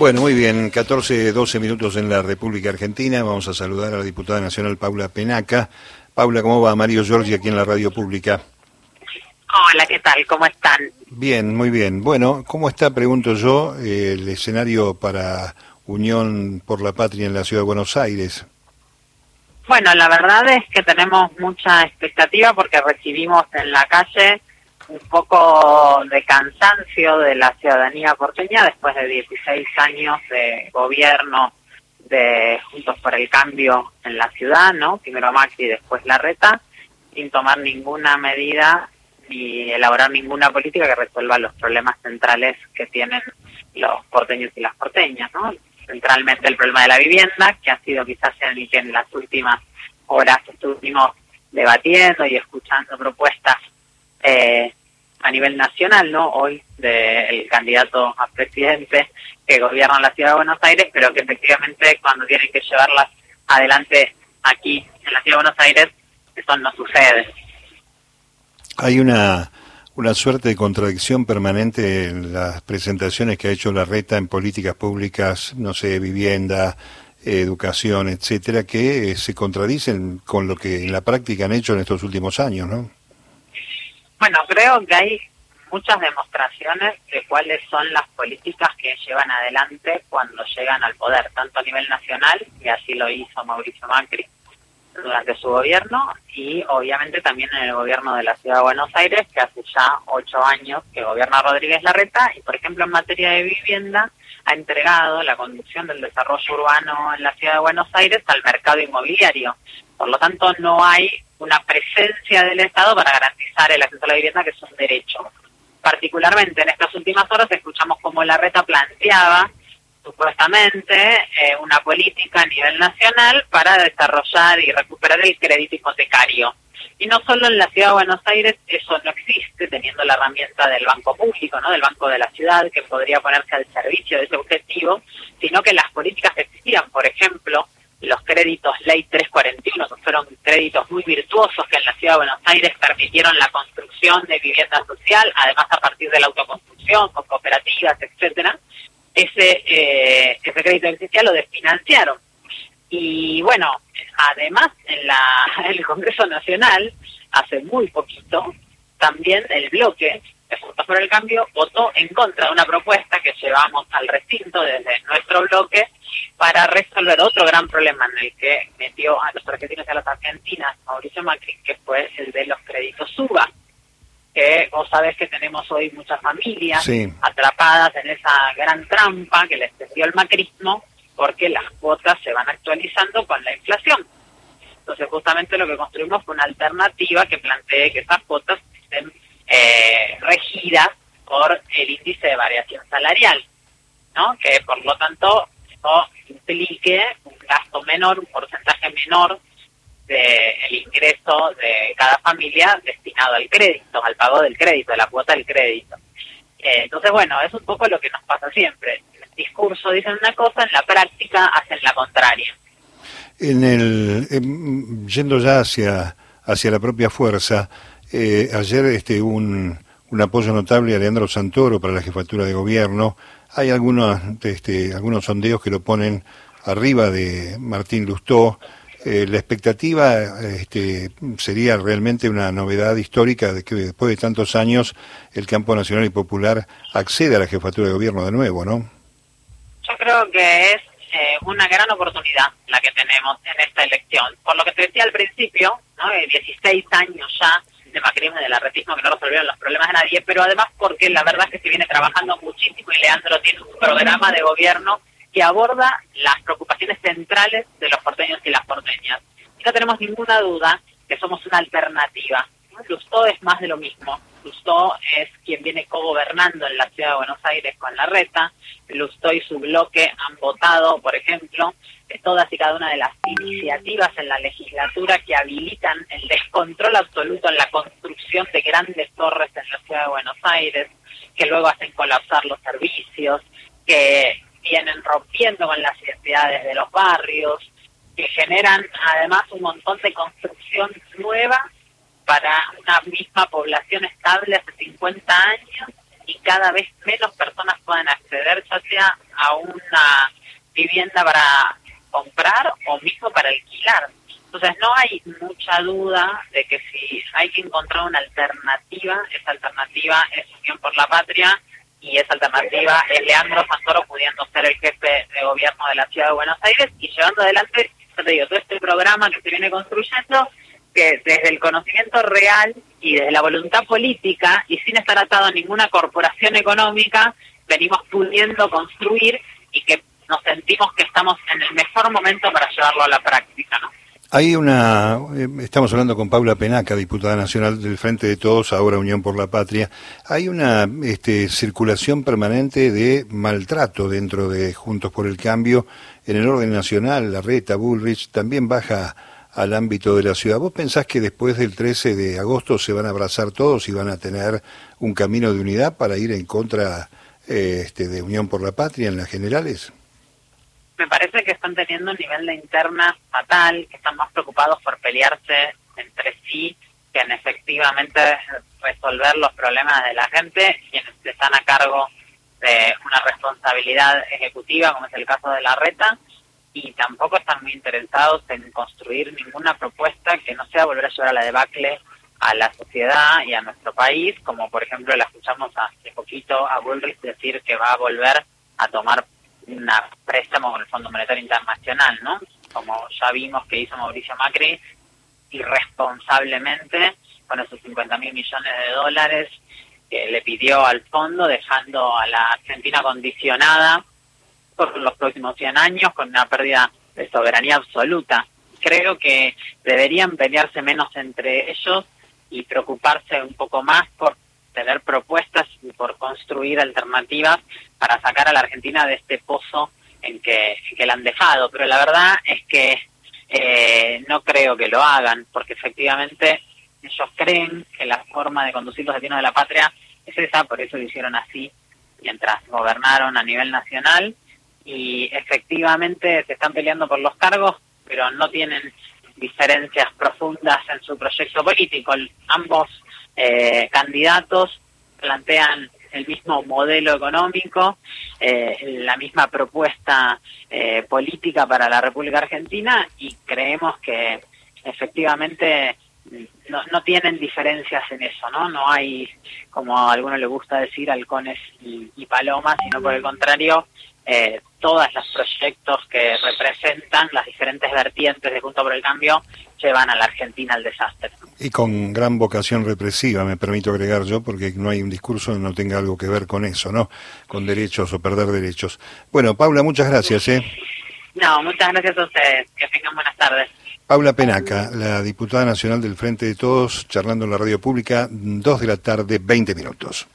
Bueno, muy bien, 14, 12 minutos en la República Argentina. Vamos a saludar a la diputada nacional Paula Penaca. Paula, ¿cómo va? Mario Giorgi aquí en la radio pública. Hola, ¿qué tal? ¿Cómo están? Bien, muy bien. Bueno, ¿cómo está, pregunto yo, el escenario para Unión por la Patria en la Ciudad de Buenos Aires? Bueno, la verdad es que tenemos mucha expectativa porque recibimos en la calle un poco de cansancio de la ciudadanía porteña después de 16 años de gobierno de Juntos por el Cambio en la ciudad, ¿no? Primero y después Larreta, sin tomar ninguna medida ni elaborar ninguna política que resuelva los problemas centrales que tienen los porteños y las porteñas, ¿no? Centralmente el problema de la vivienda, que ha sido quizás el que en las últimas horas estuvimos debatiendo y escuchando propuestas eh, a nivel nacional, ¿no? Hoy del candidato a presidente que gobierna la ciudad de Buenos Aires, pero que efectivamente cuando tienen que llevarlas adelante aquí en la ciudad de Buenos Aires, eso no sucede. Hay una, una suerte de contradicción permanente en las presentaciones que ha hecho la reta en políticas públicas, no sé, vivienda, educación, etcétera, que se contradicen con lo que en la práctica han hecho en estos últimos años, ¿no? Bueno, creo que hay muchas demostraciones de cuáles son las políticas que llevan adelante cuando llegan al poder, tanto a nivel nacional, y así lo hizo Mauricio Macri durante su gobierno, y obviamente también en el gobierno de la Ciudad de Buenos Aires, que hace ya ocho años que gobierna Rodríguez Larreta, y por ejemplo en materia de vivienda ha entregado la conducción del desarrollo urbano en la Ciudad de Buenos Aires al mercado inmobiliario. Por lo tanto, no hay una presencia del Estado para garantizar el acceso a la vivienda, que es un derecho. Particularmente en estas últimas horas escuchamos cómo la reta planteaba supuestamente eh, una política a nivel nacional para desarrollar y recuperar el crédito hipotecario. Y no solo en la ciudad de Buenos Aires eso no existe, teniendo la herramienta del banco público, no del banco de la ciudad, que podría ponerse al servicio de ese objetivo, sino que las políticas que existían, por ejemplo, los créditos Ley 341, que fueron créditos muy virtuosos que en la Ciudad de Buenos Aires permitieron la construcción de vivienda social, además a partir de la autoconstrucción, con cooperativas, etcétera, ese, eh, ese crédito existía lo desfinanciaron. Y bueno, además en, la, en el Congreso Nacional, hace muy poquito, también el bloque de Juntos por el Cambio votó en contra de una propuesta que llevamos al recinto desde nuestro bloque para resolver otro gran problema en el que metió a los argentinos y a las argentinas Mauricio Macri, que fue el de los créditos SUBA, que vos sabés que tenemos hoy muchas familias atrapadas en esa gran trampa que les dio el macrismo, porque las cuotas se van actualizando con la inflación. Entonces justamente lo que construimos fue una alternativa que plantee que esas cuotas estén eh, regidas por el índice de variación salarial, ¿no? que por lo tanto implique un gasto menor, un porcentaje menor del ingreso de cada familia destinado al crédito, al pago del crédito, de la cuota del crédito. Eh, entonces, bueno, es un poco lo que nos pasa siempre. En discurso dicen una cosa, en la práctica hacen la contraria. En el, yendo ya hacia, hacia la propia fuerza, eh, ayer este, un, un apoyo notable a Leandro Santoro para la jefatura de gobierno. Hay algunos, este, algunos sondeos que lo ponen arriba de Martín Lustó. Eh, la expectativa este, sería realmente una novedad histórica de que después de tantos años el campo nacional y popular accede a la jefatura de gobierno de nuevo, ¿no? Creo que es eh, una gran oportunidad la que tenemos en esta elección. Por lo que te decía al principio, ¿no? 16 años ya de macrismo y del arretismo que no resolvieron los problemas de nadie, pero además porque la verdad es que se viene trabajando muchísimo y Leandro tiene un programa de gobierno que aborda las preocupaciones centrales de los porteños y las porteñas. Y no tenemos ninguna duda que somos una alternativa. Lustó es más de lo mismo. Lustó es quien viene co-gobernando en la ciudad de Buenos Aires con la reta. Lustó y su bloque han votado, por ejemplo, todas y cada una de las iniciativas en la legislatura que habilitan el descontrol absoluto en la construcción de grandes torres en la ciudad de Buenos Aires, que luego hacen colapsar los servicios, que vienen rompiendo con las identidades de los barrios, que generan además un montón de construcción nueva para una misma población estable hace 50 años y cada vez menos personas puedan acceder, ya sea a una vivienda para comprar o mismo para alquilar. Entonces no hay mucha duda de que si hay que encontrar una alternativa, esa alternativa es Unión por la Patria y esa alternativa es Leandro Santoro pudiendo ser el jefe de gobierno de la ciudad de Buenos Aires y llevando adelante, yo te digo, todo este programa que se viene construyendo, que desde el conocimiento real y desde la voluntad política y sin estar atado a ninguna corporación económica, venimos pudiendo construir y que nos sentimos que estamos en el mejor momento para llevarlo a la práctica, ¿no? Hay una, eh, estamos hablando con Paula Penaca, diputada nacional del Frente de Todos, ahora Unión por la Patria. Hay una este, circulación permanente de maltrato dentro de Juntos por el Cambio en el orden nacional. La reta Bullrich también baja al ámbito de la ciudad. ¿Vos pensás que después del 13 de agosto se van a abrazar todos y van a tener un camino de unidad para ir en contra eh, este, de Unión por la Patria en las generales? me parece que están teniendo un nivel de interna fatal, que están más preocupados por pelearse entre sí que en efectivamente resolver los problemas de la gente, quienes están a cargo de una responsabilidad ejecutiva, como es el caso de la reta, y tampoco están muy interesados en construir ninguna propuesta que no sea volver a llevar a la debacle a la sociedad y a nuestro país, como por ejemplo la escuchamos hace poquito a Bullrich decir que va a volver a tomar un préstamo con el Fondo Monetario Internacional, ¿no? Como ya vimos que hizo Mauricio Macri, irresponsablemente, con esos 50 mil millones de dólares que le pidió al fondo, dejando a la Argentina condicionada los próximos 100 años con una pérdida de soberanía absoluta. Creo que deberían pelearse menos entre ellos y preocuparse un poco más por tener propuestas y por construir alternativas para sacar a la Argentina de este pozo en que, que la han dejado. Pero la verdad es que eh, no creo que lo hagan, porque efectivamente ellos creen que la forma de conducir los destinos de la patria es esa, por eso lo hicieron así mientras gobernaron a nivel nacional y efectivamente se están peleando por los cargos, pero no tienen diferencias profundas en su proyecto político. Ambos eh, candidatos plantean el mismo modelo económico, eh, la misma propuesta eh, política para la República Argentina y creemos que efectivamente no, no, tienen diferencias en eso, ¿no? No hay, como a algunos les gusta decir, halcones y, y palomas, sino por el contrario, eh, todos los proyectos que representan las diferentes vertientes de Junto por el Cambio llevan a la Argentina al desastre. Y con gran vocación represiva, me permito agregar yo, porque no hay un discurso que no tenga algo que ver con eso, ¿no? Con derechos o perder derechos. Bueno, Paula, muchas gracias, ¿eh? No, muchas gracias a ustedes. Que tengan buenas tardes. Paula Penaca, la diputada nacional del Frente de Todos, charlando en la radio pública, dos de la tarde, 20 minutos.